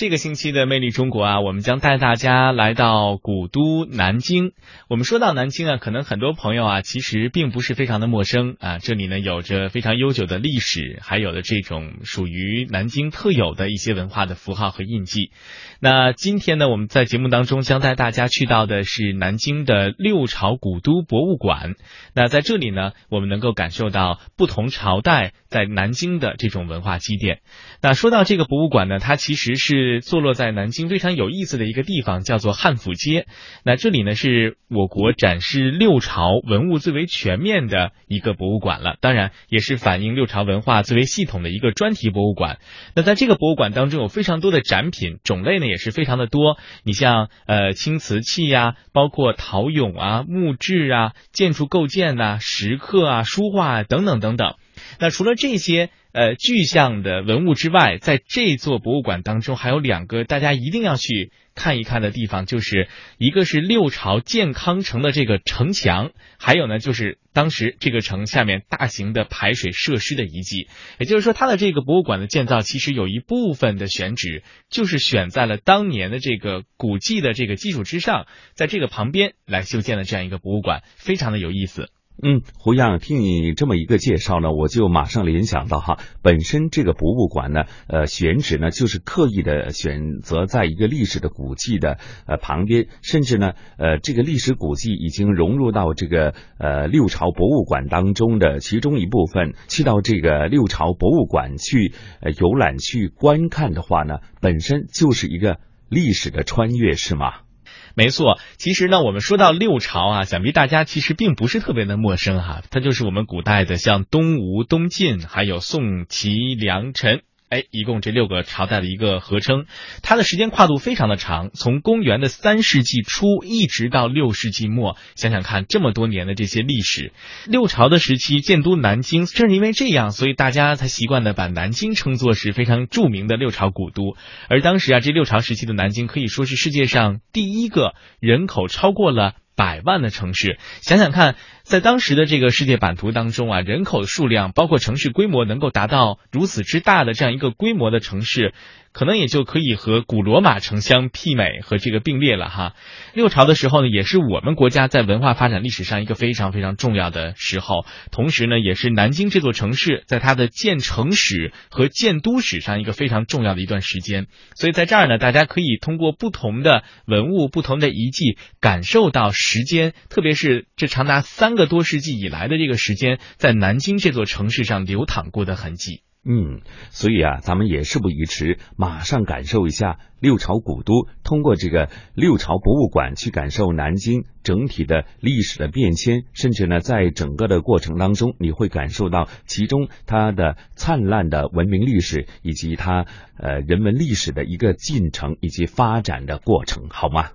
这个星期的魅力中国啊，我们将带大家来到古都南京。我们说到南京啊，可能很多朋友啊，其实并不是非常的陌生啊。这里呢，有着非常悠久的历史，还有的这种属于南京特有的一些文化的符号和印记。那今天呢，我们在节目当中将带大家去到的是南京的六朝古都博物馆。那在这里呢，我们能够感受到不同朝代在南京的这种文化积淀。那说到这个博物馆呢，它其实是。是坐落在南京非常有意思的一个地方，叫做汉府街。那这里呢，是我国展示六朝文物最为全面的一个博物馆了，当然也是反映六朝文化最为系统的一个专题博物馆。那在这个博物馆当中，有非常多的展品，种类呢也是非常的多。你像呃青瓷器呀，包括陶俑啊、木质啊、建筑构件呐、石刻啊、书画啊等等等等。那除了这些。呃，具象的文物之外，在这座博物馆当中，还有两个大家一定要去看一看的地方，就是一个是六朝建康城的这个城墙，还有呢就是当时这个城下面大型的排水设施的遗迹。也就是说，它的这个博物馆的建造，其实有一部分的选址就是选在了当年的这个古迹的这个基础之上，在这个旁边来修建的这样一个博物馆，非常的有意思。嗯，胡样，听你这么一个介绍呢，我就马上联想到哈，本身这个博物馆呢，呃，选址呢就是刻意的选择在一个历史的古迹的呃旁边，甚至呢，呃，这个历史古迹已经融入到这个呃六朝博物馆当中的其中一部分，去到这个六朝博物馆去呃游览去观看的话呢，本身就是一个历史的穿越，是吗？没错，其实呢，我们说到六朝啊，想必大家其实并不是特别的陌生哈，它就是我们古代的像东吴、东晋，还有宋、齐、梁、陈。哎，一共这六个朝代的一个合称，它的时间跨度非常的长，从公元的三世纪初一直到六世纪末，想想看，这么多年的这些历史，六朝的时期建都南京，正是因为这样，所以大家才习惯的把南京称作是非常著名的六朝古都。而当时啊，这六朝时期的南京可以说是世界上第一个人口超过了。百万的城市，想想看，在当时的这个世界版图当中啊，人口数量包括城市规模能够达到如此之大的这样一个规模的城市。可能也就可以和古罗马城相媲美和这个并列了哈。六朝的时候呢，也是我们国家在文化发展历史上一个非常非常重要的时候，同时呢，也是南京这座城市在它的建城史和建都史上一个非常重要的一段时间。所以在这儿呢，大家可以通过不同的文物、不同的遗迹，感受到时间，特别是这长达三个个多世纪以来的这个时间，在南京这座城市上流淌过的痕迹。嗯，所以啊，咱们也事不宜迟，马上感受一下六朝古都。通过这个六朝博物馆去感受南京整体的历史的变迁，甚至呢，在整个的过程当中，你会感受到其中它的灿烂的文明历史，以及它呃人文历史的一个进程以及发展的过程，好吗？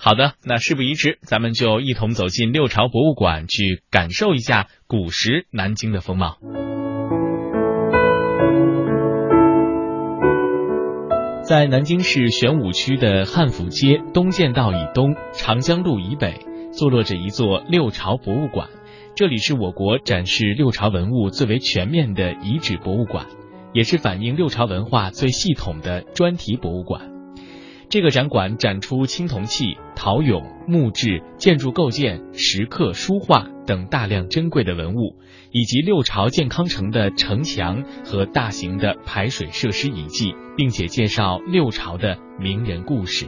好的，那事不宜迟，咱们就一同走进六朝博物馆，去感受一下古时南京的风貌。在南京市玄武区的汉府街东建道以东、长江路以北，坐落着一座六朝博物馆。这里是我国展示六朝文物最为全面的遗址博物馆，也是反映六朝文化最系统的专题博物馆。这个展馆展出青铜器、陶俑、木质、建筑构件、石刻、书画等大量珍贵的文物，以及六朝建康城的城墙和大型的排水设施遗迹，并且介绍六朝的名人故事。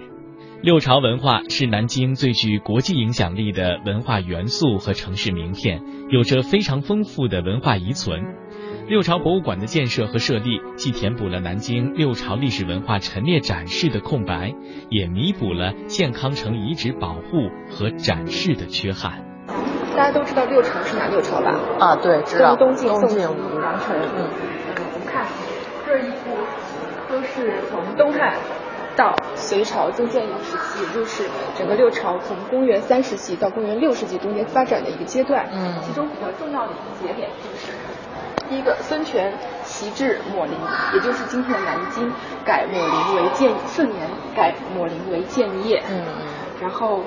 六朝文化是南京最具国际影响力的文化元素和城市名片，有着非常丰富的文化遗存。六朝博物馆的建设和设立，既填补了南京六朝历史文化陈列展示的空白，也弥补了健康城遗址保护和展示的缺憾。大家都知道六朝是哪六朝吧？啊，对，知道。东晋、宋齐、梁、陈。嗯。我们看这一幅，都是从东汉到隋朝中间一个时期，也就是整个六朝从公元三世纪到公元六世纪中间发展的一个阶段。嗯。其中比较重要的一个节点就是。第一个，孙权袭至秣陵，也就是今天的南京，改秣陵为建顺年，改秣陵为建业。嗯嗯。然后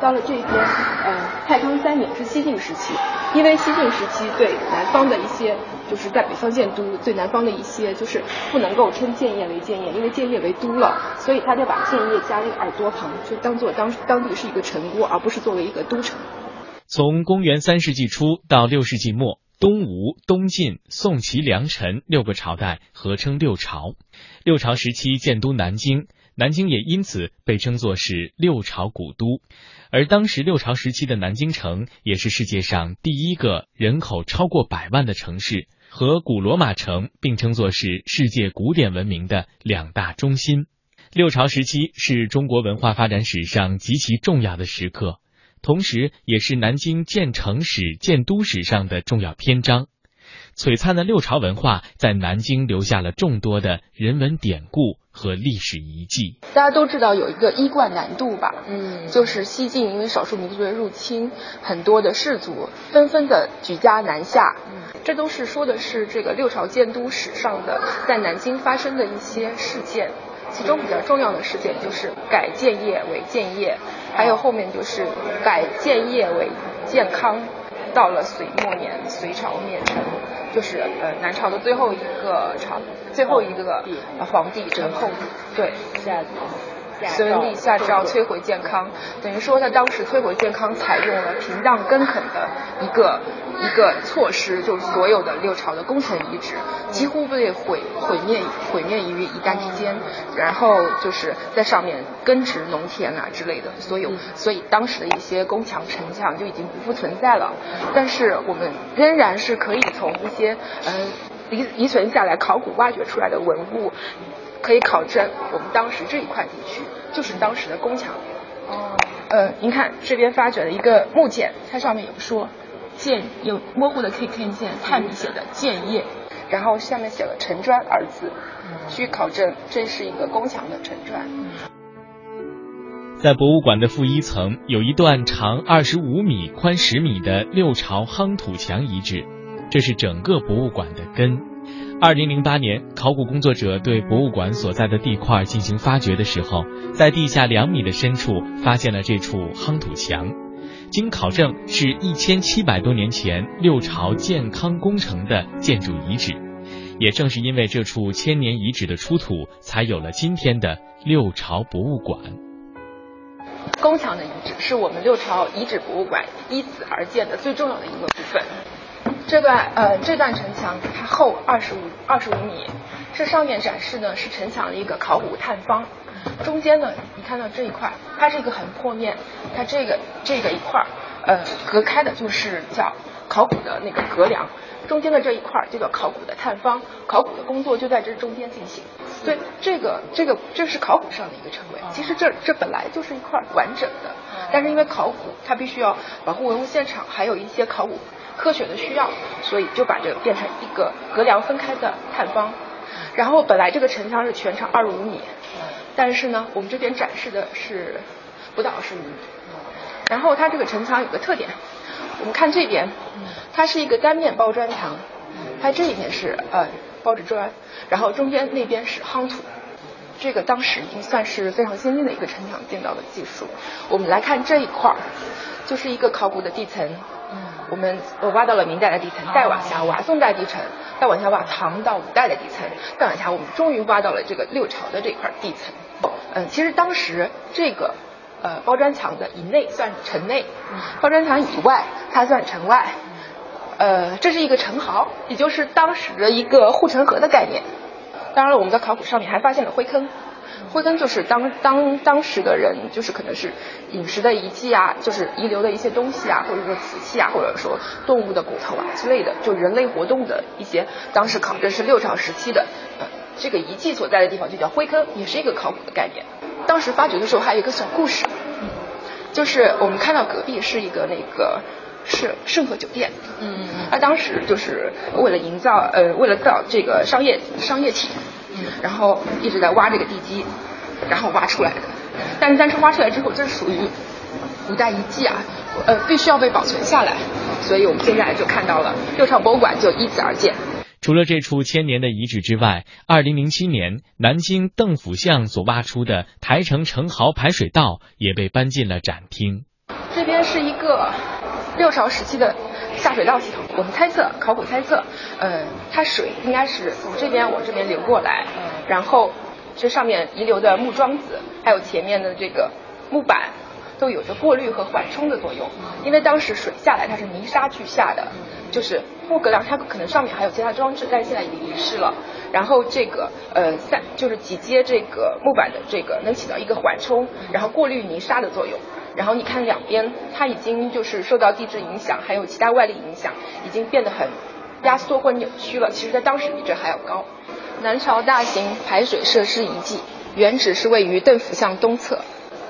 到了这边，呃，太康三年是西晋时期，因为西晋时期对南方的一些，就是在北方建都，对南方的一些就是不能够称建业为建业，因为建业为都了，所以他就把建业加一个耳朵旁，就当做当当地是一个城郭，而不是作为一个都城。从公元三世纪初到六世纪末，东吴、东晋、宋、齐、梁、陈六个朝代合称六朝。六朝时期建都南京，南京也因此被称作是六朝古都。而当时六朝时期的南京城，也是世界上第一个人口超过百万的城市，和古罗马城并称作是世界古典文明的两大中心。六朝时期是中国文化发展史上极其重要的时刻。同时，也是南京建城史、建都史上的重要篇章。璀璨的六朝文化在南京留下了众多的人文典故和历史遗迹。大家都知道有一个衣冠南渡吧？嗯，就是西晋因为少数民族的入侵，很多的士族纷纷的举家南下。嗯，这都是说的是这个六朝建都史上的在南京发生的一些事件。其中比较重要的事件就是改建业为建业，还有后面就是改建业为建康。到了隋末年，隋朝灭陈，就是呃南朝的最后一个朝，最后一个皇帝陈后，对。隋文帝下诏摧毁健康，等于说他当时摧毁健康采用了平荡根垦的一个一个措施，就是所有的六朝的工程遗址几乎被毁毁灭毁灭于一旦之间，然后就是在上面耕植农田啊之类的，所有所以当时的一些宫墙城墙就已经不复存在了，但是我们仍然是可以从一些嗯遗遗存下来考古挖掘出来的文物。可以考证，我们当时这一块地区就是当时的宫墙。哦。呃，您看这边发掘了一个木简，它上面有说建，有模糊的可以看见炭笔写的建业，然后下面写了陈砖二字，据考证这是一个宫墙的陈砖。在博物馆的负一层有一段长二十五米、宽十米的六朝夯土墙遗址，这是整个博物馆的根。二零零八年，考古工作者对博物馆所在的地块进行发掘的时候，在地下两米的深处发现了这处夯土墙。经考证，是一千七百多年前六朝建康工程的建筑遗址。也正是因为这处千年遗址的出土，才有了今天的六朝博物馆。宫墙的遗址是我们六朝遗址博物馆依此而建的最重要的一个部分。这段呃，这段城墙它厚二十五二十五米，这上面展示的是城墙的一个考古探方，中间呢，你看到这一块，它是一个横坡面，它这个这个一块呃，隔开的就是叫考古的那个隔梁，中间的这一块就叫考古的探方，考古的工作就在这中间进行。所以，这个这个这是考古上的一个称谓，其实这这本来就是一块完整的，但是因为考古它必须要保护文物现场，还有一些考古。科学的需要，所以就把这个变成一个隔梁分开的探方。然后本来这个城墙是全长二十五米，但是呢，我们这边展示的是不到二十米。然后它这个城墙有个特点，我们看这边，它是一个单面包砖墙，它这一面是呃包着砖，然后中间那边是夯土。这个当时已经算是非常先进的一个城墙建造的技术。我们来看这一块儿，就是一个考古的地层。我们我挖到了明代的地层，再往下挖宋代地层，再往下挖唐到五代的地层，再往下我们终于挖到了这个六朝的这块地层。嗯，其实当时这个呃包砖墙的以内算城内，包砖墙以外它算城外。呃，这是一个城壕，也就是当时的一个护城河的概念。当然了，我们在考古上面还发现了灰坑。灰坑就是当当当时的人，就是可能是饮食的遗迹啊，就是遗留的一些东西啊，或者说瓷器啊，或者说动物的骨头啊之类的，就人类活动的一些，当时考证是六朝时期的，呃，这个遗迹所在的地方就叫灰坑，也是一个考古的概念。当时发掘的时候还有一个小故事，就是我们看到隔壁是一个那个是盛和酒店，嗯嗯嗯，他当时就是为了营造，呃，为了造这个商业商业体。然后一直在挖这个地基，然后挖出来的。但是但是挖出来之后，这是属于古代遗迹啊，呃，必须要被保存下来。所以我们现在就看到了六朝博物馆就依此而建。除了这处千年的遗址之外，二零零七年南京邓府巷所挖出的台城城壕排水道也被搬进了展厅。这边是一个六朝时期的。下水道系统。我们猜测，考古猜测，呃，它水应该是从这边往这边流过来，然后这上面遗留的木桩子，还有前面的这个木板。都有着过滤和缓冲的作用，因为当时水下来它是泥沙俱下的，就是木格梁，它可能上面还有其他装置，但是现在已经遗失了。然后这个呃三就是几阶这个木板的这个能起到一个缓冲，然后过滤泥沙的作用。然后你看两边，它已经就是受到地质影响，还有其他外力影响，已经变得很压缩或扭曲了。其实，在当时比这还要高。南朝大型排水设施遗迹，原址是位于邓府巷东侧。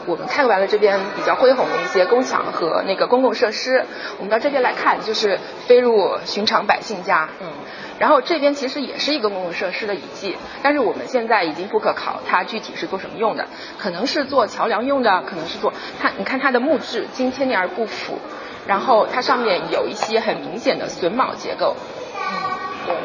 我们看完了这边比较恢宏的一些宫墙和那个公共设施，我们到这边来看，就是飞入寻常百姓家。嗯，然后这边其实也是一个公共设施的遗迹，但是我们现在已经不可考它具体是做什么用的，可能是做桥梁用的，可能是做它，你看它的木质经千年而不腐，然后它上面有一些很明显的榫卯结构。嗯，对。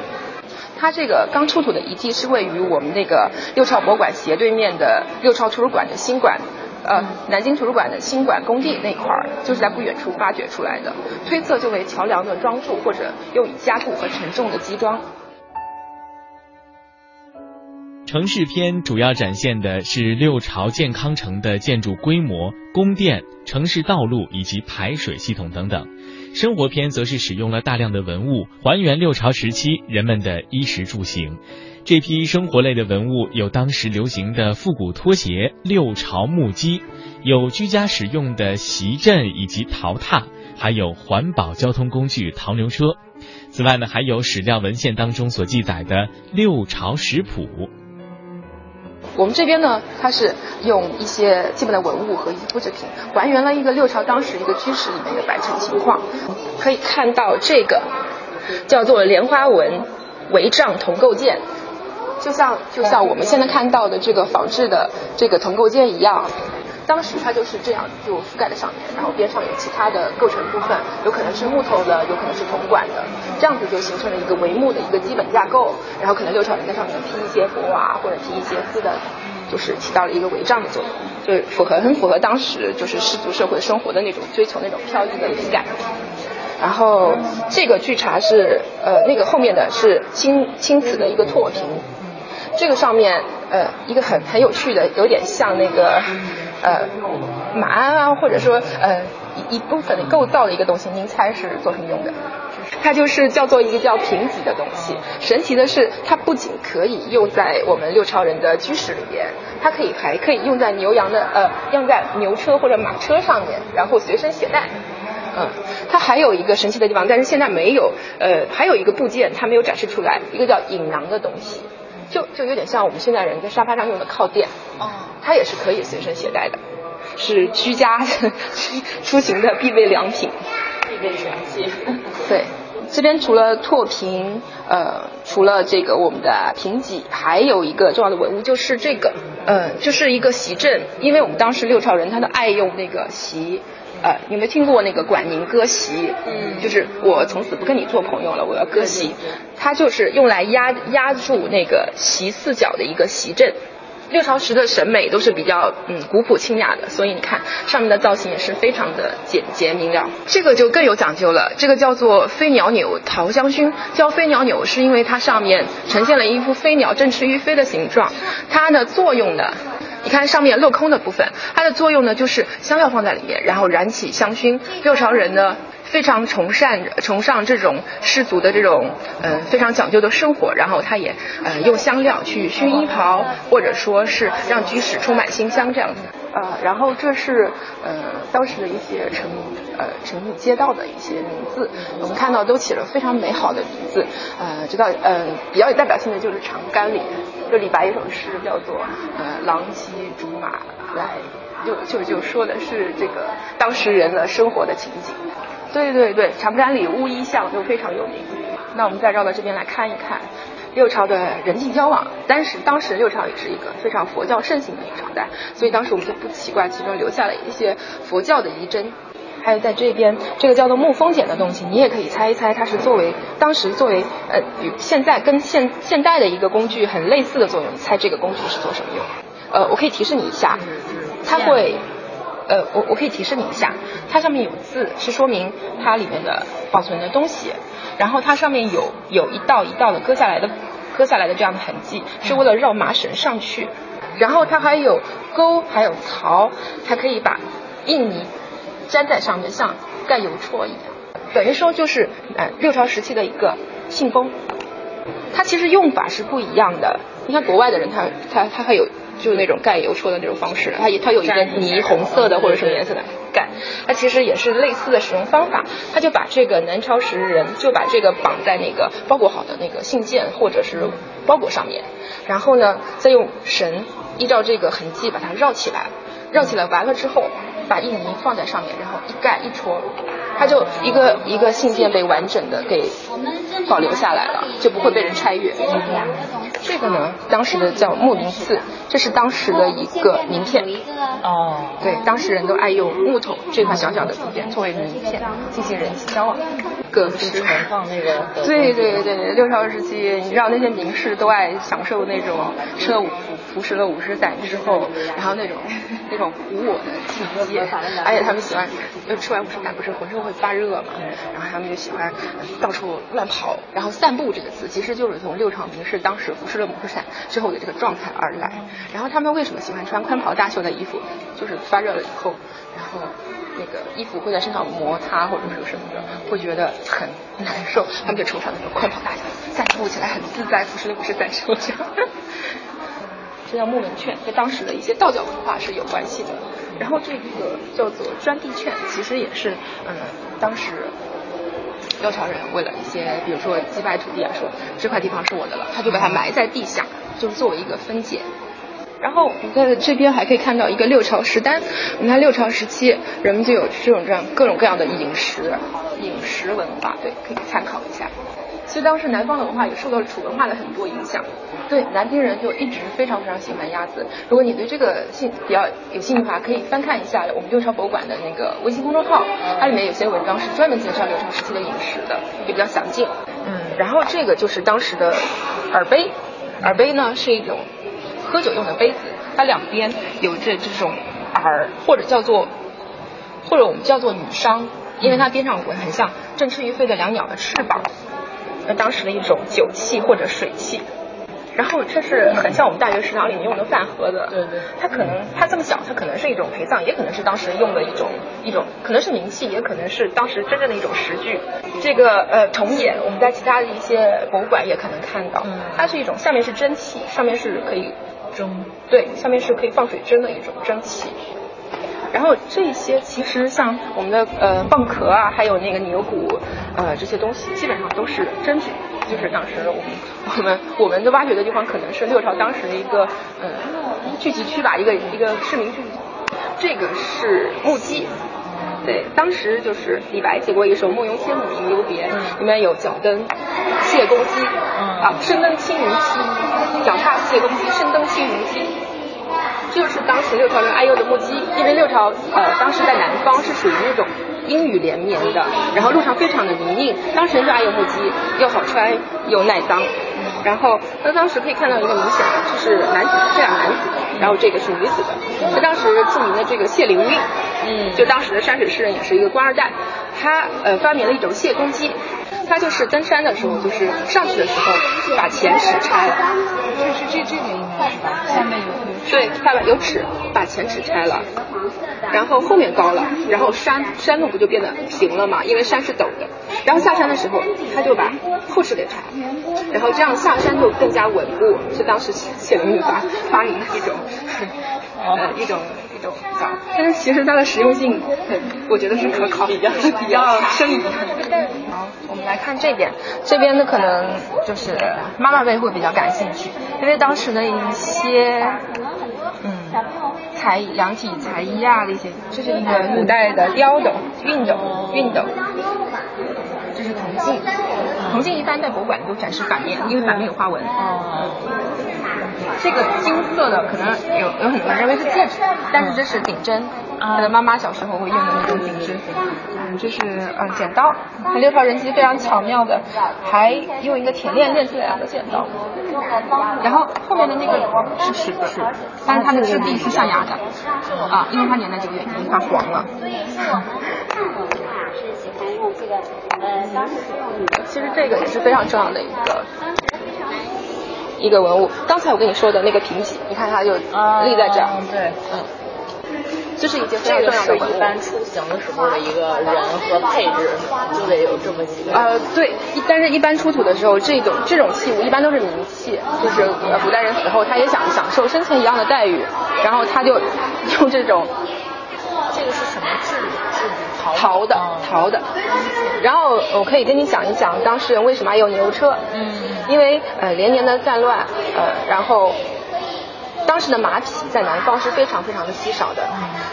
它这个刚出土的遗迹是位于我们那个六朝博物馆斜对面的六朝图书馆的新馆。呃，南京图书馆的新馆工地那块儿，就是在不远处发掘出来的，推测就为桥梁的桩柱或者用以加固和承重的基桩。城市篇主要展现的是六朝建康城的建筑规模、宫殿、城市道路以及排水系统等等；生活篇则是使用了大量的文物，还原六朝时期人们的衣食住行。这批生活类的文物有当时流行的复古拖鞋、六朝木屐，有居家使用的席镇以及陶榻，还有环保交通工具陶牛车。此外呢，还有史料文献当中所记载的六朝食谱。我们这边呢，它是用一些基本的文物和一些复制品，还原了一个六朝当时一个居室里面的摆陈情况。可以看到这个叫做莲花纹帷帐铜构件。就像就像我们现在看到的这个仿制的这个铜构件一样，当时它就是这样就覆盖在上面，然后边上有其他的构成部分，有可能是木头的，有可能是铜管的，这样子就形成了一个帷幕的一个基本架构，然后可能六朝人在上面披一些帛啊或者披一些丝的，就是起到了一个帷帐的作用，就符合很符合当时就是氏族社会生活的那种追求那种飘逸的美感。然后这个据查是呃那个后面的是青青瓷的一个拓瓶。这个上面，呃，一个很很有趣的，有点像那个，呃，马鞍啊，或者说，呃，一一部分的构造的一个东西，您猜是做什么用的？它就是叫做一个叫平脊的东西。神奇的是，它不仅可以用在我们六朝人的居室里边，它可以还可以用在牛羊的，呃，用在牛车或者马车上面，然后随身携带。嗯，它还有一个神奇的地方，但是现在没有，呃，还有一个部件它没有展示出来，一个叫引囊的东西。就就有点像我们现在人在沙发上用的靠垫，哦，它也是可以随身携带的，是居家出行的必备良品，必备神器。对，这边除了拓瓶，呃，除了这个我们的瓶脊，还有一个重要的文物就是这个，呃，就是一个席镇，因为我们当时六朝人他都爱用那个席。呃，有没有听过那个管宁割席？嗯，就是我从此不跟你做朋友了，我要割席。它就是用来压压住那个席四角的一个席阵。六朝时的审美都是比较嗯古朴清雅的，所以你看上面的造型也是非常的简洁明了。这个就更有讲究了，这个叫做飞鸟钮桃香薰。叫飞鸟钮是因为它上面呈现了一副飞鸟振翅欲飞的形状，它的作用呢？你看上面镂空的部分，它的作用呢就是香料放在里面，然后燃起香薰。六朝人呢非常崇善崇尚这种氏族的这种嗯非常讲究的生活，然后他也呃用香料去熏衣袍，或者说是让居室充满馨香这样子。呃，然后这是呃当时的一些城呃城里街道的一些名字，我们看到都起了非常美好的名字。呃，知道呃比较有代表性的就是长干里。就李白一首诗叫做呃郎骑竹马来，就就就说的是这个当时人的生活的情景。对对对，长干里乌衣巷就非常有名。那我们再绕到这边来看一看六朝的人际交往。当时当时六朝也是一个非常佛教盛行的一个朝代，所以当时我们就不奇怪其中留下了一些佛教的遗珍。还有在这边，这个叫做木风剪的东西，你也可以猜一猜，它是作为当时作为呃与现在跟现现代的一个工具很类似的作用。你猜这个工具是做什么用？呃，我可以提示你一下，它会呃，我我可以提示你一下，它上面有字，是说明它里面的保存的东西。然后它上面有有一道一道的割下来的割下来的这样的痕迹，是为了绕麻绳上去。然后它还有钩，还有槽，它可以把印泥粘在上面，像盖邮戳一样。等于说就是呃六朝时期的一个信封。它其实用法是不一样的。你看国外的人，他他他还有。就是那种盖邮戳的那种方式，它也它有一个泥红色的或者什么颜色的盖，它其实也是类似的使用方法。他就把这个南朝时人就把这个绑在那个包裹好的那个信件或者是包裹上面，然后呢再用绳依照这个痕迹把它绕起来，绕起来完了之后把印泥放在上面，然后一盖一戳，它就一个一个信件被完整的给保留下来了，就不会被人拆阅。这个呢，当时的叫木林寺，这是当时的一个名片。哦，对，当时人都爱用木头这块小小的字片作为名片进行人际交往。各自存放那个。对对对，六朝时期，你知道那些名士都爱享受那种吃了五服服食了五十载之后，然后那种那种无我的境界，而且他们喜欢，就吃完五十载不是浑身会发热嘛，然后他们就喜欢到处乱跑，然后散步这个词其实就是从六朝名士当时服食了五十载之后的这个状态而来。然后他们为什么喜欢穿宽袍大袖的衣服？就是发热了以后，然后。那个衣服会在身上摩擦或者是什么的，会觉得很难受，他们就穿上那个宽袍大袖，散步起来很自在，不是不是在说这样。这叫木门券，跟当时的一些道教文化是有关系的。然后这个叫做砖地券，其实也是嗯，当时六朝人为了一些，比如说祭拜土地啊，说这块地方是我的了，他就把它埋在地下，就是作为一个分界。然后你在这边还可以看到一个六朝食单，你看六朝时期人们就有这种这样各种各样的饮食，饮食文化，对，可以参考一下。其实当时南方的文化也受到了楚文化的很多影响，对，南京人就一直非常非常喜欢鸭子。如果你对这个兴比较有兴趣的话，可以翻看一下我们六朝博物馆的那个微信公众号，它里面有些文章是专门介绍六朝时期的饮食的，也比较详尽。嗯，然后这个就是当时的耳杯，耳杯呢是一种。喝酒用的杯子，它两边有着这种耳，或者叫做，或者我们叫做女商，因为它边上很像振翅欲飞的两鸟的翅膀，那当时的一种酒器或者水器。然后这是很像我们大学食堂里面用的饭盒子，对对。它可能它这么小，它可能是一种陪葬，也可能是当时用的一种一种，可能是名器，也可能是当时真正的一种食具。这个呃铜眼，我们在其他的一些博物馆也可能看到，它是一种下面是蒸汽，上面是可以。蒸对，下面是可以放水蒸的一种蒸汽。然后这些其实像我们的呃蚌壳啊，还有那个牛骨呃这些东西，基本上都是真品。就是当时我们我们我们的挖掘的地方，可能是六朝当时的一个呃聚集区吧，一个一个市民聚集。这个是木屐。对，当时就是李白写过一首《梦游仙母吟留别》，里面有脚蹬谢公屐，啊，身登青云梯，脚踏谢公屐，身登青云梯，就是当时六朝人爱用的木屐，因为六朝呃当时在南方是属于那种阴雨连绵的，然后路上非常的泥泞，当时人就爱用木屐，又好穿又耐脏。然后，那当时可以看到一个明显的，就是男子这样男子的，然后这个是女子的。她当时著名的这个谢灵运，嗯，就当时的山水诗人，也是一个官二代，他呃发明了一种谢公屐，他就是登山的时候，就是上去的时候把前齿拆了，这是这这个应该是吧？下面有有对，下面有齿，把前齿拆了，然后后面高了，然后山山路不就变得平了嘛？因为山是陡的。然后下山的时候，他就把后齿给拆了，然后这样下山就更加稳固，是当时谢灵运发发明的一种，呃，一种一种啊。但是其实它的实用性，我觉得是可考，比较比较生疑。好，我们来看这边，这边呢可能就是妈妈辈会比较感兴趣，因为当时的一些嗯才量体裁衣啊的一些，这是一个古代的雕斗、熨斗、熨斗。这是铜镜，铜镜一般在博物馆都展示反面，因为反面有花纹。哦。这个金色的可能有有很多人认为是戒指，但是这是顶针，他的妈妈小时候会用的那种顶针。嗯，这是嗯剪刀，它六条人机非常巧妙的，还用一个铁链链出来的剪刀。然后后面的那个是尺子，但是它的质地是象牙的，啊，因为它年代久远，已经快黄了。其实这个也是非常重要的一个一个文物。刚才我跟你说的那个瓶脊，你看它就立在这儿。对，嗯，就是一件非常这个是重要的文物。一般出行的时候的一个人和配置，就得有这么几个。呃，对，一但是一般出土的时候，这种这种器物一般都是名器，就是呃古代人死后他也想享受生前一样的待遇，然后他就 用这种这个是什么质陶陶的哦陶的。然后我可以跟你讲一讲当事人为什么爱用牛车。嗯因为呃连年的战乱，呃，然后当时的马匹在南方是非常非常的稀少的。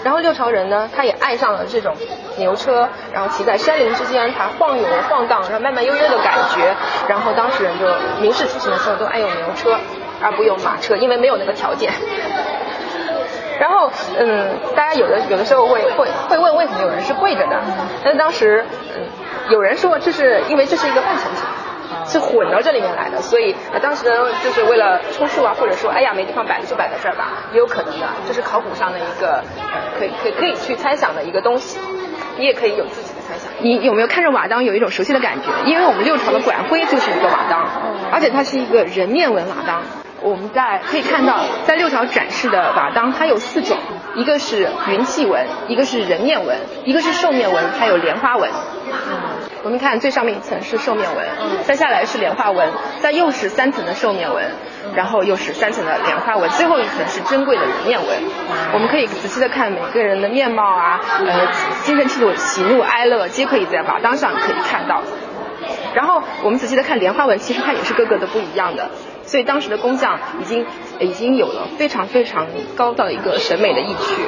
然后六朝人呢，他也爱上了这种牛车，然后骑在山林之间，它晃悠晃荡，然后慢慢悠悠的感觉。然后当时人就民事出行的时候都爱用牛车，而不用马车，因为没有那个条件。然后，嗯，大家有的有的时候会会会问为什么有人是跪着的？但是当时，嗯，有人说这是因为这是一个半成品。是混到这里面来的，所以呃当时呢就是为了充数啊，或者说哎呀没地方摆了就摆在这儿吧，也有可能的，这是考古上的一个呃可以可以可以去猜想的一个东西，你也可以有自己的猜想。你有没有看着瓦当有一种熟悉的感觉？因为我们六朝的管徽就是一个瓦当，而且它是一个人面纹瓦当。我们在可以看到，在六朝展示的瓦当，它有四种，一个是云气纹，一个是人面纹，一个是兽面纹，还有莲花纹。我们看最上面一层是兽面纹，再下来是莲花纹，再又是三层的兽面纹，然后又是三层的莲花纹，最后一层是珍贵的人面纹。我们可以仔细的看每个人的面貌啊，呃，精神气度、喜怒哀乐，皆可以在瓦当上可以看到。然后我们仔细的看莲花纹，其实它也是各个的不一样的，所以当时的工匠已经已经有了非常非常高的一个审美的意趣。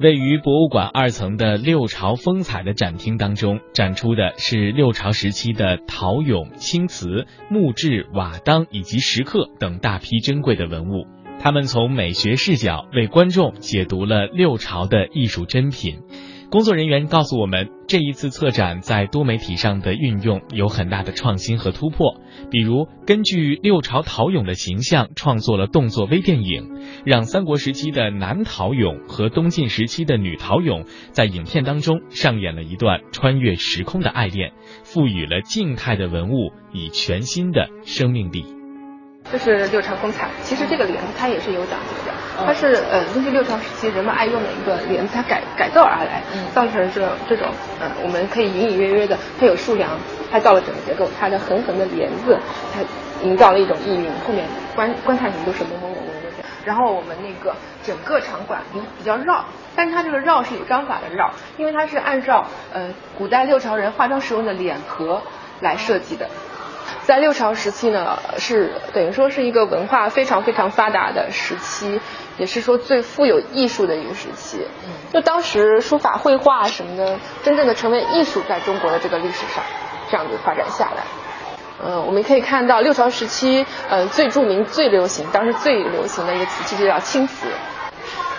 位于博物馆二层的六朝风采的展厅当中，展出的是六朝时期的陶俑、青瓷、木质、瓦当以及石刻等大批珍贵的文物。他们从美学视角为观众解读了六朝的艺术珍品。工作人员告诉我们，这一次策展在多媒体上的运用有很大的创新和突破，比如根据六朝陶俑的形象创作了动作微电影，让三国时期的男陶俑和东晋时期的女陶俑在影片当中上演了一段穿越时空的爱恋，赋予了静态的文物以全新的生命力。这是六朝风采，其实这个帘子它也是有讲究，它是呃根据六朝时期人们爱用的一个帘子，它改改造而来，造成这这种呃我们可以隐隐约约的，它有竖梁，它造了整个结构，它的横横的帘子，它营造了一种意蕴，后面观观看人都是朦朦胧胧的。然后我们那个整个场馆比比较绕，但是它这个绕是有章法的绕，因为它是按照呃古代六朝人化妆使用的脸盒来设计的。在六朝时期呢，是等于说是一个文化非常非常发达的时期，也是说最富有艺术的一个时期。就当时书法、绘画什么的，真正的成为艺术，在中国的这个历史上这样子发展下来。嗯，我们可以看到六朝时期，呃，最著名、最流行，当时最流行的一个瓷器就叫青瓷。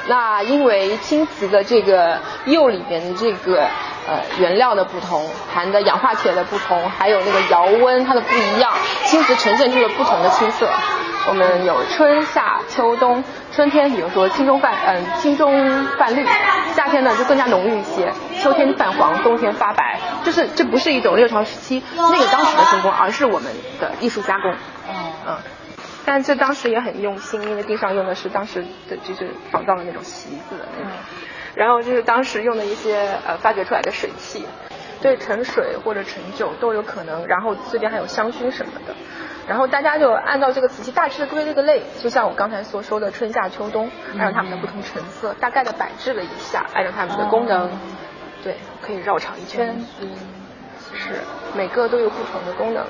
那因为青瓷的这个釉里边的这个呃原料的不同，含的氧化铁的不同，还有那个窑温它的不一样，青瓷呈现出了不同的青色。我们有春夏秋冬，春天比如说青中泛嗯、青中泛绿，夏天呢就更加浓郁一些，秋天泛黄，冬天发白。就是这不是一种六朝时期那个当时的风工，而是我们的艺术加工。嗯。但这当时也很用心，因为地上用的是当时的就是仿造的那种席子的那种，然后就是当时用的一些呃发掘出来的水器，对盛水或者盛酒都有可能，然后这边还有香薰什么的，然后大家就按照这个瓷器大致的归这个类，就像我刚才所说的春夏秋冬，还有它们的不同成色，大概的摆置了一下，按照它们的功能，对，可以绕场一圈，嗯，是每个都有不同的功能。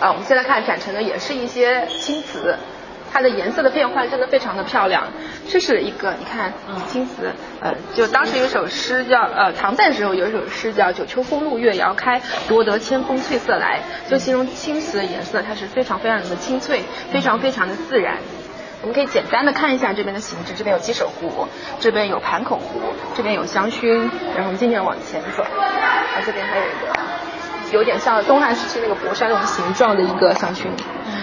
啊，我们现在看展陈的也是一些青瓷，它的颜色的变换真的非常的漂亮。这是一个，你看青瓷，呃，就当时有一首诗叫，呃，唐代时候有一首诗叫“九秋风露月遥开，夺得千峰翠色来”，就形容青瓷的颜色，它是非常非常的清脆，非常非常的自然。我们可以简单的看一下这边的形制，这边有鸡首壶，这边有盘口壶，这边有香薰，然后我们渐渐往前走，啊，这边还有一个有点像东汉时期那个博山那种形状的一个香薰，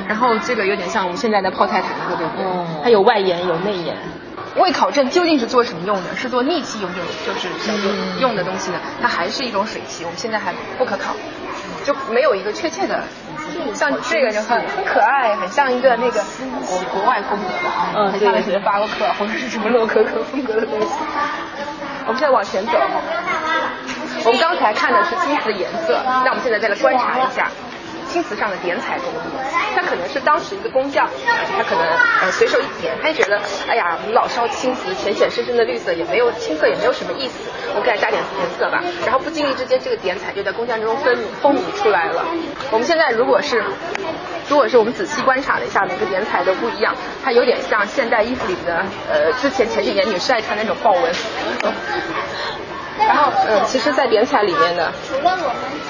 然后这个有点像我们现在的泡菜坛那个，对不对？它有外延有内延。为考证究竟是做什么用的，是做逆气用就就是用用的东西呢？它还是一种水器，我们现在还不可考，就没有一个确切的。像这个就很很可爱，很像一个那个国国外风格的，嗯，很像那些巴洛克或者是什么洛可可风格的东西。我们现在往前走，我们刚才看的是青瓷的颜色，那我们现在再来观察一下。青瓷上的点彩工艺，它可能是当时一个工匠，他可能呃随手一点，他就觉得哎呀，我们老烧青瓷，浅浅深深的绿色也没有青色也没有什么意思，我给它加点颜色吧。然后不经意之间，这个点彩就在工匠中分风靡出来了。我们现在如果是如果是我们仔细观察了一下，每个点彩都不一样，它有点像现代衣服里的呃之前前几年女士爱穿那种豹纹。然后，嗯，其实，在点彩里面呢，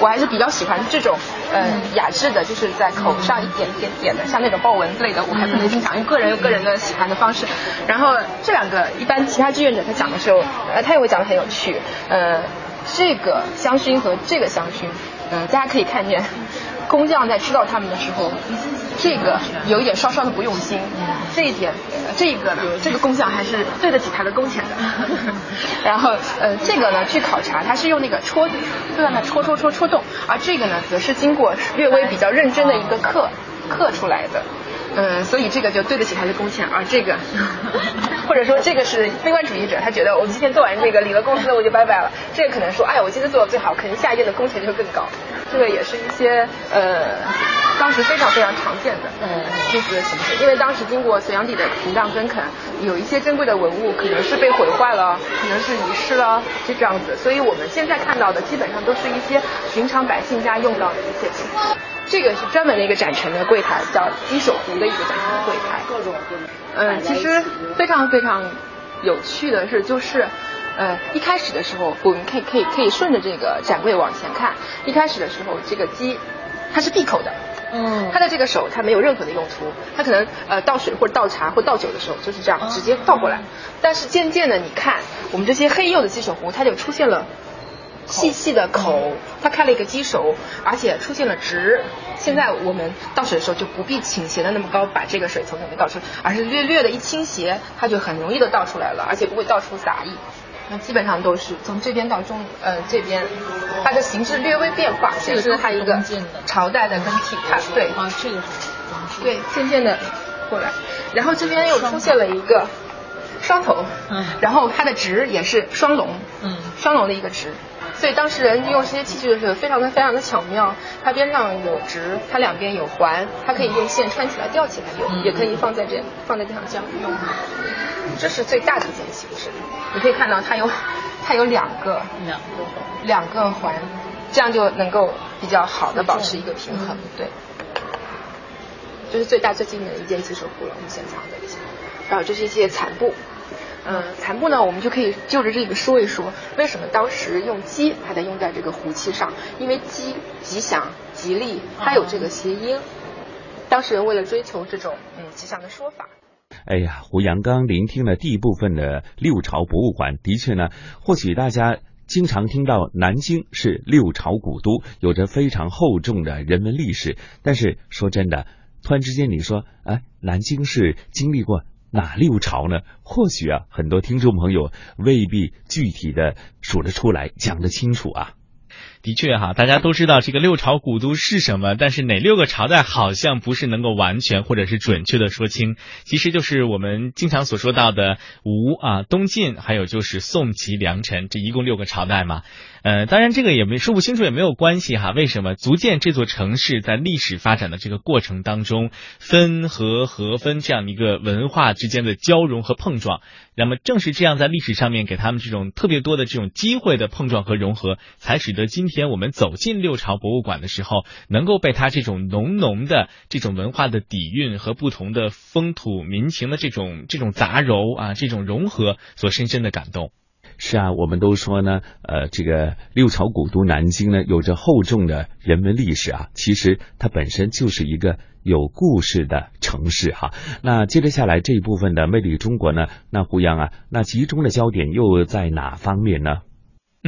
我还是比较喜欢这种，嗯，雅致的，就是在口上一点点点的，像那种豹纹之类的，我还不能欣赏，因为个人有个人的喜欢的方式。然后这两个，一般其他志愿者他讲的时候，呃，他也会讲的很有趣，呃，这个香薰和这个香薰，嗯，大家可以看见，工匠在制造它们的时候。这个有一点稍稍的不用心，这一点，这个呢，这个工匠还是对得起他的工钱的。然后，呃，这个呢，据考察，它是用那个戳，就在那戳戳戳戳动，而这个呢，则是经过略微比较认真的一个刻刻出来的。嗯，所以这个就对得起他的工钱，而这个，或者说这个是悲观主义者，他觉得我今天做完这个，领了工资我就拜拜了。这个可能说，哎，我今天做的最好，肯定下一届的工钱就更高。这个也是一些呃。当时非常非常常见的，嗯，就是的形式，因为当时经过隋炀帝的平荡耕垦，有一些珍贵的文物可能是被毁坏了，可能是遗失了，就这样子。所以我们现在看到的基本上都是一些寻常百姓家用到的一些器物。这个是专门的一个展陈的柜台，叫鸡首壶的一个展陈柜台。各种嗯，其实非常非常有趣的是，就是呃一开始的时候，我们可以可以可以顺着这个展柜往前看，一开始的时候这个鸡它是闭口的。嗯，它的这个手它没有任何的用途，它可能呃倒水或者倒茶或倒酒的时候就是这样直接倒过来。但是渐渐的，你看我们这些黑釉的鸡首壶，它就出现了细细的口，它开了一个鸡手，而且出现了直。现在我们倒水的时候就不必倾斜的那么高，把这个水从里面倒出，而是略略的一倾斜，它就很容易的倒出来了，而且不会到处洒溢。那基本上都是从这边到中，呃，这边，它的形制略微变化，这个是它一个朝代的更替。它对，啊，这个对，渐渐的过来，然后这边又出现了一个双头，嗯，然后它的直也是双龙，嗯，双龙的一个直，所以当事人用这些器具的时候非常的非常的巧妙，它边上有直，它两边有环，它可以用线穿起来吊起来用，也可以放在这放在地上这样用。这是最大的一件形式，你可以看到它有，它有两个，两个两个环，这样就能够比较好的保持一个平衡，对。这是最大最经典的一件技术壶了，我们现藏的一些。然后这是一些残布，嗯，残布呢，我们就可以就着这个说一说，为什么当时用鸡还得用在这个壶器上？因为鸡吉祥、吉利，它有这个谐音。当时人为了追求这种嗯吉祥的说法。哎呀，胡杨刚聆听了第一部分的六朝博物馆，的确呢，或许大家经常听到南京是六朝古都，有着非常厚重的人文历史。但是说真的，突然之间你说，哎，南京是经历过哪六朝呢？或许啊，很多听众朋友未必具体的数得出来，讲得清楚啊。的确哈，大家都知道这个六朝古都是什么，但是哪六个朝代好像不是能够完全或者是准确的说清。其实就是我们经常所说到的吴啊、东晋，还有就是宋、齐、梁、陈，这一共六个朝代嘛。呃，当然这个也没说不清楚，也没有关系哈。为什么？足见这座城市在历史发展的这个过程当中，分和合分这样一个文化之间的交融和碰撞。那么正是这样，在历史上面给他们这种特别多的这种机会的碰撞和融合，才使得今。天我们走进六朝博物馆的时候，能够被它这种浓浓的这种文化的底蕴和不同的风土民情的这种这种杂糅啊，这种融合所深深的感动。是啊，我们都说呢，呃，这个六朝古都南京呢，有着厚重的人文历史啊。其实它本身就是一个有故事的城市哈。那接着下来这一部分的魅力中国呢，那胡杨啊，那集中的焦点又在哪方面呢？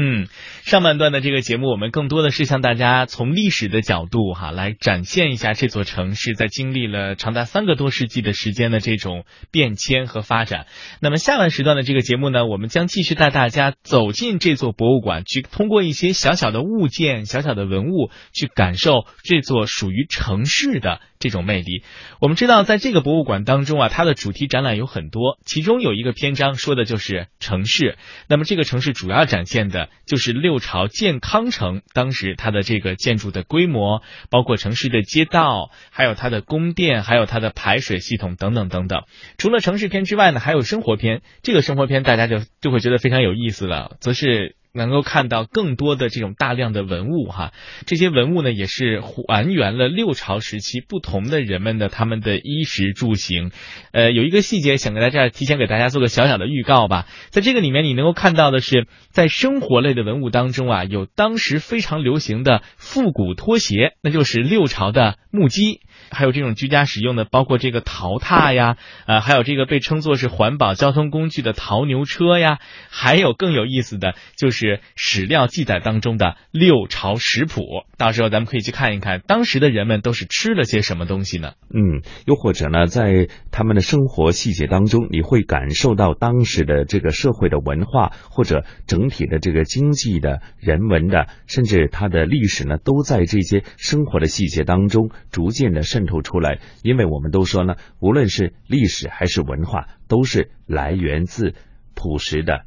嗯，上半段的这个节目，我们更多的是向大家从历史的角度哈来展现一下这座城市在经历了长达三个多世纪的时间的这种变迁和发展。那么下半时段的这个节目呢，我们将继续带大家走进这座博物馆，去通过一些小小的物件、小小的文物，去感受这座属于城市的这种魅力。我们知道，在这个博物馆当中啊，它的主题展览有很多，其中有一个篇章说的就是城市。那么这个城市主要展现的。就是六朝建康城，当时它的这个建筑的规模，包括城市的街道，还有它的宫殿，还有它的排水系统等等等等。除了城市篇之外呢，还有生活篇。这个生活篇大家就就会觉得非常有意思了，则是。能够看到更多的这种大量的文物哈，这些文物呢也是还原了六朝时期不同的人们的他们的衣食住行。呃，有一个细节想给大家提前给大家做个小小的预告吧，在这个里面你能够看到的是，在生活类的文物当中啊，有当时非常流行的复古拖鞋，那就是六朝的木屐。还有这种居家使用的，包括这个陶榻呀，呃，还有这个被称作是环保交通工具的陶牛车呀，还有更有意思的就是史料记载当中的六朝食谱，到时候咱们可以去看一看，当时的人们都是吃了些什么东西呢？嗯，又或者呢，在他们的生活细节当中，你会感受到当时的这个社会的文化，或者整体的这个经济的、人文的，甚至它的历史呢，都在这些生活的细节当中逐渐的渗。渗透出来，因为我们都说呢，无论是历史还是文化，都是来源自朴实的、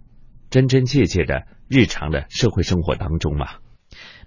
真真切切的日常的社会生活当中嘛。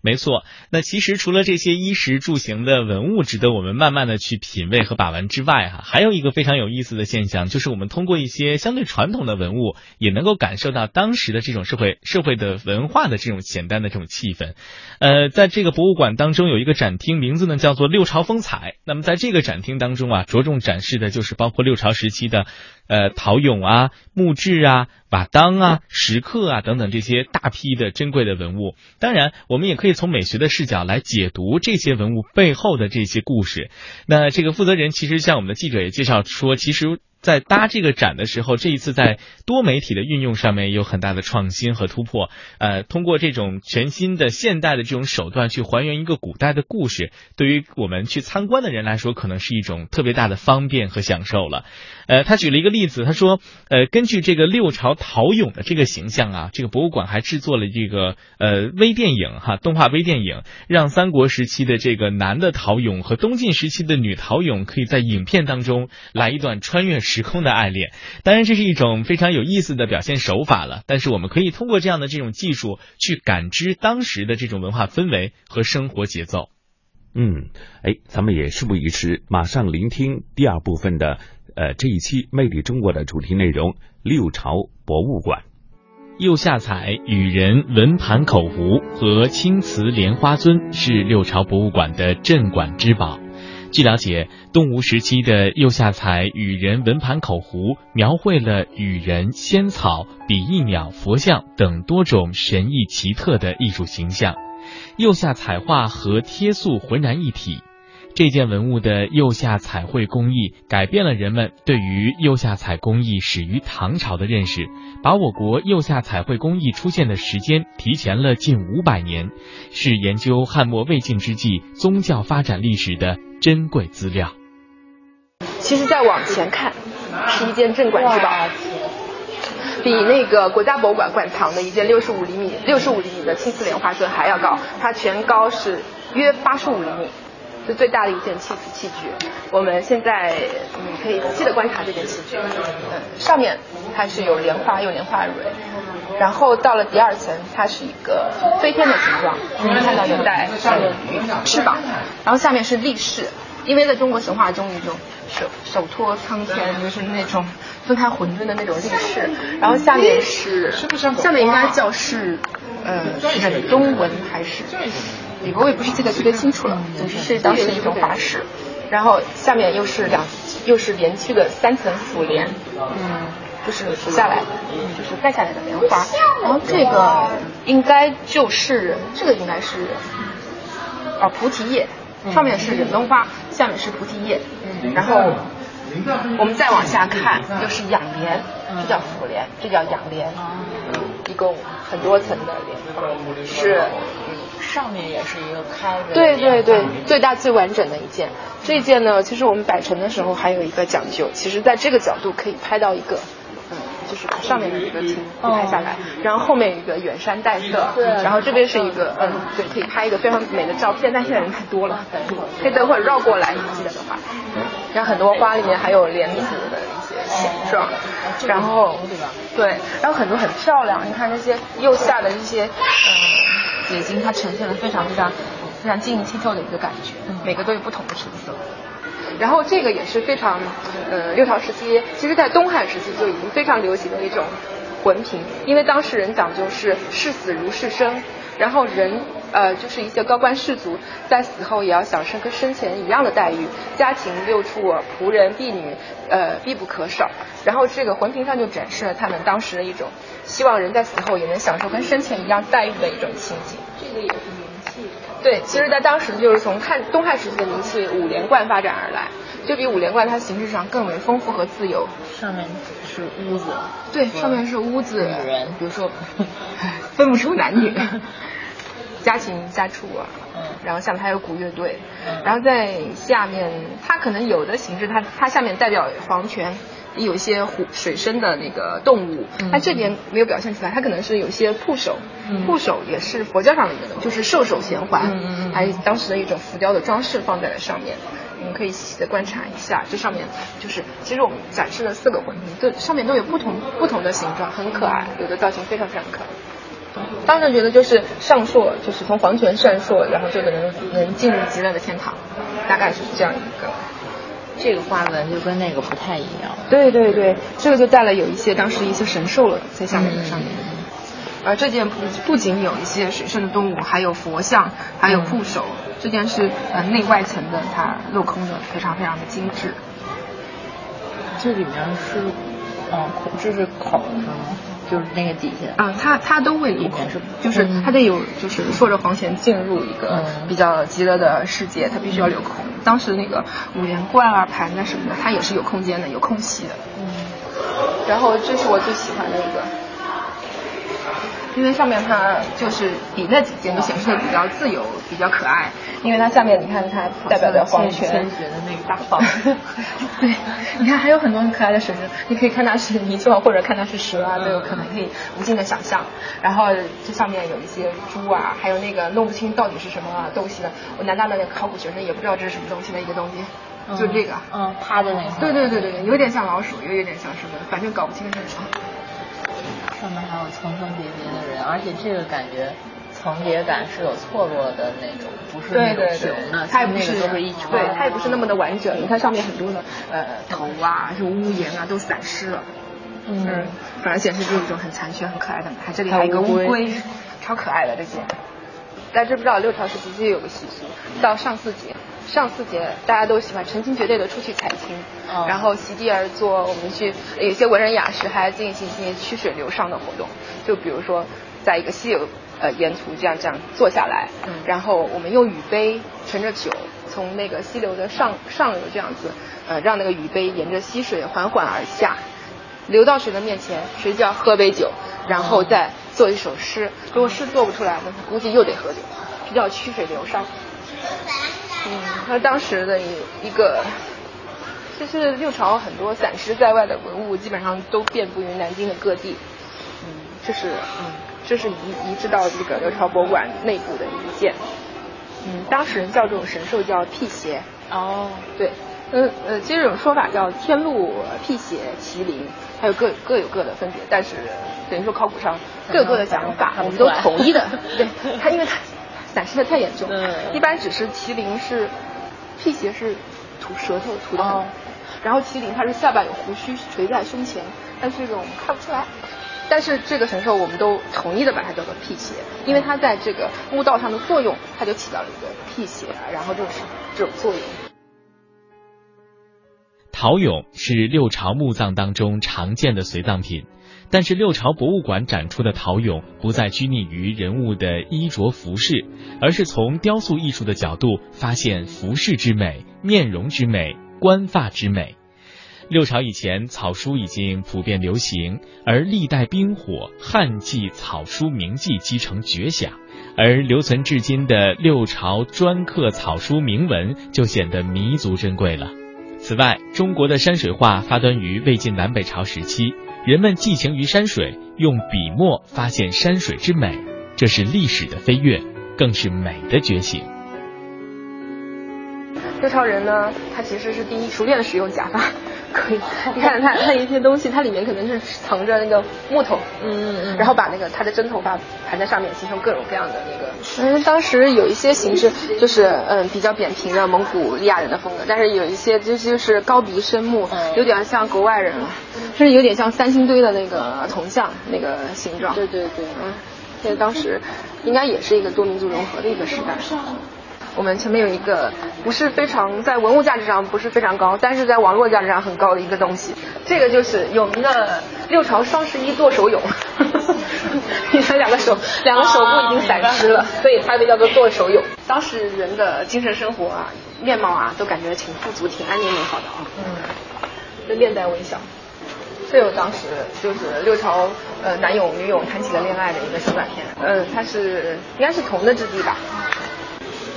没错，那其实除了这些衣食住行的文物值得我们慢慢的去品味和把玩之外，哈，还有一个非常有意思的现象，就是我们通过一些相对传统的文物，也能够感受到当时的这种社会社会的文化的这种简单的这种气氛。呃，在这个博物馆当中有一个展厅，名字呢叫做六朝风采。那么在这个展厅当中啊，着重展示的就是包括六朝时期的。呃，陶俑啊、木质啊、瓦当啊、石刻啊等等这些大批的珍贵的文物，当然，我们也可以从美学的视角来解读这些文物背后的这些故事。那这个负责人其实向我们的记者也介绍说，其实。在搭这个展的时候，这一次在多媒体的运用上面有很大的创新和突破。呃，通过这种全新的现代的这种手段去还原一个古代的故事，对于我们去参观的人来说，可能是一种特别大的方便和享受了。呃，他举了一个例子，他说，呃，根据这个六朝陶俑的这个形象啊，这个博物馆还制作了这个呃微电影哈，动画微电影，让三国时期的这个男的陶俑和东晋时期的女陶俑可以在影片当中来一段穿越时。空的爱恋，当然这是一种非常有意思的表现手法了。但是我们可以通过这样的这种技术去感知当时的这种文化氛围和生活节奏。嗯，哎，咱们也事不宜迟，马上聆听第二部分的呃这一期《魅力中国》的主题内容——六朝博物馆。釉下彩羽人文盘口壶和青瓷莲花尊是六朝博物馆的镇馆之宝。据了解，东吴时期的釉下彩羽人文盘口壶描绘了羽人、仙草、比翼鸟、佛像等多种神异奇特的艺术形象，釉下彩画和贴塑浑然一体。这件文物的釉下彩绘工艺改变了人们对于釉下彩工艺始于唐朝的认识，把我国釉下彩绘工艺出现的时间提前了近五百年，是研究汉末魏晋之际宗教发展历史的珍贵资料。其实再往前看，是一件镇馆之宝，比那个国家博物馆馆藏的一件六十五厘米、六十五厘米的青瓷莲花尊还要高，它全高是约八十五厘米。是最大的一件器器具。我们现在嗯可以仔细的观察这件器具，嗯，上面它是有莲花，有莲花蕊，然后到了第二层，它是一个飞天的形状，你看到有带上面羽翅膀，然后下面是立式，因为在中国神话中，一种手手托苍天，就是那种分开混沌的那种力士。然后下面是下面应该叫是呃忍冬纹还是里边我也不是记得特别清楚了，总之是当时的一种法式。然后下面又是两又是连续的三层 phủ 帘，嗯，就是 phủ 下来，就是盖下来的莲花。然后这个应该就是这个应该是啊菩提叶，上面是忍冬花，下面是菩提叶。然后我们再往下看，又是仰莲，这叫 phủ 帘，这叫仰莲，一共很多层的莲花，是。上面也是一个开的，对对对，最大最完整的一件。这一件呢，其实我们摆成的时候还有一个讲究，其实在这个角度可以拍到一个，嗯，就是把上面的一个景拍下来，然后后面一个远山黛色，然后这边是一个，嗯，对，可以拍一个非常美的照片。但现在人太多了，可以等会儿绕过来，你记得的话。然后很多花里面还有莲子的一些形状，然后对，然后很多很漂亮。你看那些釉下的一些，嗯。结晶它呈现了非常非常非常晶莹剔透的一个感觉，每个都有不同的成色。然后这个也是非常，呃，六朝时期，其实在东汉时期就已经非常流行的一种魂瓶，因为当时人讲究是视死如视生，然后人呃就是一些高官士族在死后也要享受跟生前一样的待遇，家禽六畜仆人婢女呃必不可少。然后这个魂瓶上就展示了他们当时的一种。希望人在死后也能享受跟生前一样待遇的一种情景。这个也是名气。对，其实，在当时就是从汉东汉时期的名气五连冠发展而来，就比五连冠它形式上更为丰富和自由。上面是屋子。对，上面是屋子。女人，比如说 分不出男女，家禽家畜啊。嗯。然后下面还有古乐队。嗯。然后在下面，它可能有的形式，它它下面代表黄泉。有一些湖水生的那个动物，它这边没有表现出来，它可能是有些铺手，铺手也是佛教上的一个，就是兽首衔环，还有当时的一种浮雕的装饰放在了上面，你们可以细细的观察一下，这上面就是其实我们展示了四个魂瓶，都上面都有不同不同的形状，很可爱，有的造型非常非常可爱。当时觉得就是上溯，就是从黄泉上溯，然后就能能进入极乐的天堂，大概是这样一个。这个花纹就跟那个不太一样。对对对，这个就带了有一些当时一些神兽了在下面的上面。而这件不不仅有一些水生的动物，还有佛像，还有护手。这件是呃内外层的，它镂空的非常非常的精致。这里面是，哦，这是孔是吗？就是那个底下啊，它它都会里面是，就是它得有，就是坐着黄泉进入一个比较极乐的世界，它必须要留空。当时那个五连冠啊、盘啊什么的，它也是有空间的，有空隙的。嗯。然后这是我最喜欢的一个，因为上面它就是比那几件都显示的比较自由、比较可爱。因为它下面你看它代表的黄泉。的那个大方。对，你看还有很多很可爱的水生，你可以看它是泥鳅或者看它是蛇啊，都有可能可以无尽的想象。然后这上面有一些猪啊，还有那个弄不清到底是什么东西的。我南大的那个考古学生也不知道这是什么东西的一个东西，就这个。嗯，趴的那个。对对对对对，有点像老鼠，又有点像什么，反正搞不清是什么。上面还有层层叠叠的人，而且这个感觉。层叠感是有错落的那种，不是那种平的，它也不是都是一圈，对，它也不是那么的完整。你看上面很多的呃头啊，就屋檐啊都散失了，嗯，反而显示出一种很残缺、很可爱的美。这里还有一个乌龟，超可爱的这些。大家知不知道六朝时期就有个习俗，到上巳节，上巳节大家都喜欢成群结队的出去采青，然后席地而坐，我们去有些文人雅士还进行一些曲水流觞的活动，就比如说在一个溪流。呃，沿途这样这样坐下来，嗯然后我们用雨杯盛着酒，从那个溪流的上上游这样子，呃，让那个雨杯沿着溪水缓缓而下，流到谁的面前，谁就要喝杯酒，然后再做一首诗。如果诗做不出来，那估计又得喝酒，这叫曲水流觞。嗯，他当时的一一个，其实六朝很多散失在外的文物，基本上都遍布于南京的各地。嗯，这是嗯。这是移移植到这个刘朝博物馆内部的一件，嗯，当时人叫这种神兽叫辟邪。哦，对，呃呃，其实这种说法叫天禄、辟邪、麒麟，还有各各有各的分别，但是等于说考古上各有各的想法，我们都统一的。对，它因为它散失的太严重，嗯一般只是麒麟是辟邪是吐舌头吐的很。然后麒麟它是下巴有胡须垂在胸前，但是这种看不出来。但是这个神兽我们都统一的把它叫做辟邪，因为它在这个墓道上的作用，它就起到了一个辟邪，然后就是这种作用。陶俑是六朝墓葬当中常见的随葬品，但是六朝博物馆展出的陶俑不再拘泥于人物的衣着服饰，而是从雕塑艺术的角度发现服饰之美、面容之美、冠发之美。六朝以前，草书已经普遍流行，而历代兵火、汉记草书名记积成绝响，而留存至今的六朝砖刻草书铭文就显得弥足珍贵了。此外，中国的山水画发端于魏晋南北朝时期，人们寄情于山水，用笔墨发现山水之美，这是历史的飞跃，更是美的觉醒。六朝人呢，他其实是第一熟练的使用假发。可以，你看它它一些东西，它里面可能是藏着那个木头，嗯嗯嗯，然后把那个它的真头发盘在上面，形成各种各样的那个。嗯，当时有一些形式就是嗯比较扁平的蒙古利亚人的风格，但是有一些就就是高鼻深目，有点像国外人，甚至有点像三星堆的那个铜像那个形状。对对对，嗯，所以当时应该也是一个多民族融合的一个时代。我们前面有一个不是非常在文物价值上不是非常高，但是在网络价值上很高的一个东西，这个就是有名的六朝双十一剁手俑。你看两个手，两个手部已经散失了，所以它被叫做剁手俑。当时人的精神生活啊、面貌啊，都感觉挺富足、挺安宁、美好的啊。嗯，就面带微笑。这有当时就是六朝呃男俑女俑谈起了恋爱的一个小短片。嗯，它是应该是铜的质地吧。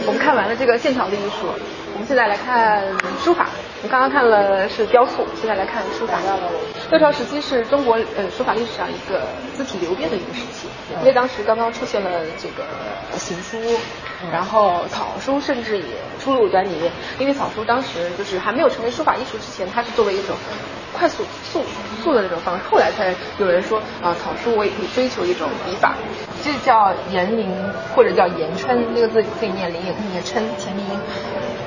我们看完了这个现场的艺术，我们现在来看书法。我们刚刚看了是雕塑，现在来看书法。六朝时期是中国呃书法历史上一个字体流变的一个时期，因为当时刚刚出现了这个行书，然后草书甚至也初露端倪。因为草书当时就是还没有成为书法艺术之前，它是作为一种快速速速的那种方式，后来才有人说啊草书我也可以追求一种笔法，这叫延陵或者叫延琛，那个字可以念灵也可以念琛，前鼻音，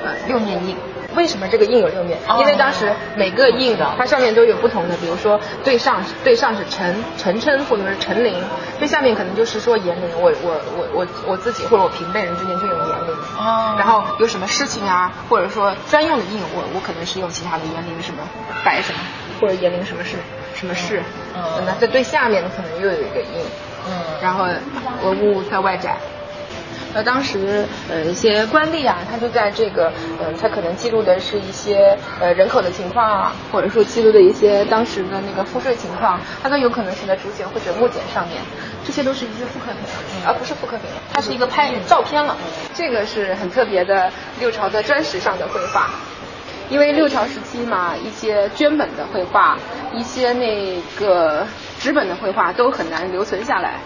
呃又念印。为什么这个印有六面？因为当时每个印它上面都有不同的，比如说对上对上是陈陈琛或者是陈琳，最下面可能就是说严陵。我我我我我自己或者我平辈人之间就用严陵。哦。然后有什么事情啊，或者说专用的印，我我可能是用其他的严陵什么白什么，或者严陵什么事什么事。嗯。那在最下面可能又有一个印。嗯。然后文物在外展。那当时呃一些官吏啊，他就在这个嗯，他可能记录的是一些呃人口的情况啊，或者说记录的一些当时的那个赋税情况，他都有可能写在竹简或者木简上面，这些都是一些复刻品，而不是复刻品，它是一个拍照片了。这个是很特别的六朝的砖石上的绘画，因为六朝时期嘛，一些绢本的绘画，一些那个纸本的绘画都很难留存下来。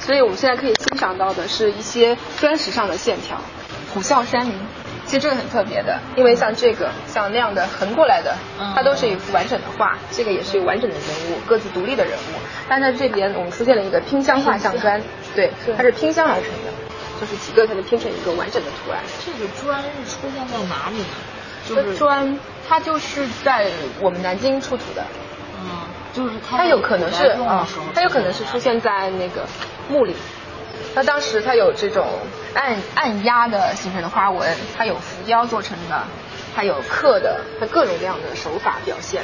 所以我们现在可以欣赏到的是一些砖石上的线条，虎啸山林，其实这个很特别的，因为像这个像那样的横过来的，它都是一幅完整的画，这个也是有完整的人物，各自独立的人物。但在这边我们出现了一个拼镶画像砖，对，它是拼镶而成的，就是几个才能拼成一个完整的图案。这个砖是出现在哪里呢？就是砖，它就是在我们南京出土的。嗯，就是它有可能是啊，它有可能是出现在那个。墓里，它当时它有这种按按压的形成的花纹，它有浮雕做成的，它有刻的，它各种各样的手法表现。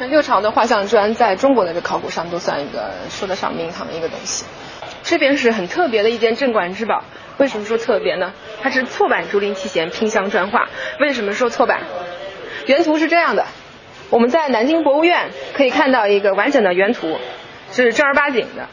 那六朝的画像砖在中国的这考古上都算一个说得上名堂的一个东西。这边是很特别的一件镇馆之宝，为什么说特别呢？它是错版竹林七贤拼镶砖画。为什么说错版？原图是这样的，我们在南京博物院可以看到一个完整的原图，是正儿八经的。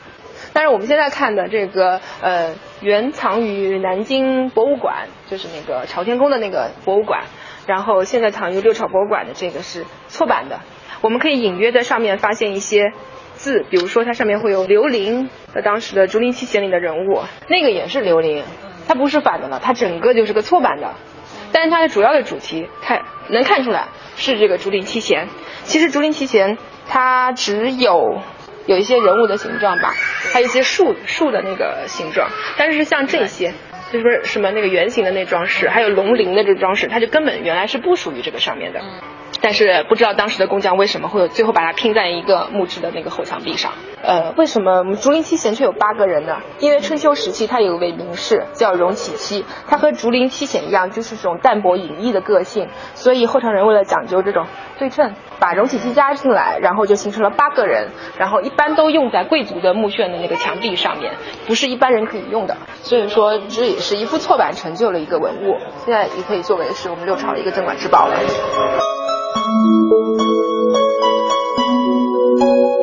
但是我们现在看的这个呃，原藏于南京博物馆，就是那个朝天宫的那个博物馆，然后现在藏于六朝博物馆的这个是错版的。我们可以隐约在上面发现一些字，比如说它上面会有刘伶，呃，当时的竹林七贤里的人物，那个也是刘伶，它不是反的了，它整个就是个错版的。但是它的主要的主题看能看出来是这个竹林七贤。其实竹林七贤它只有。有一些人物的形状吧，还有一些树树的那个形状，但是像这些，就是什么那个圆形的那装饰，还有龙鳞的这装饰，它就根本原来是不属于这个上面的。但是不知道当时的工匠为什么会最后把它拼在一个木质的那个后墙壁上。呃，为什么我们竹林七贤却有八个人呢？因为春秋时期他有一位名士叫荣启期，他和竹林七贤一样，就是这种淡泊隐逸的个性，所以后唐人为了讲究这种对称，把荣启期加进来，然后就形成了八个人，然后一般都用在贵族的墓穴的那个墙壁上面，不是一般人可以用的。所以说这也是一幅错版成就了一个文物，现在也可以作为是我们六朝的一个镇馆之宝了。Thank you.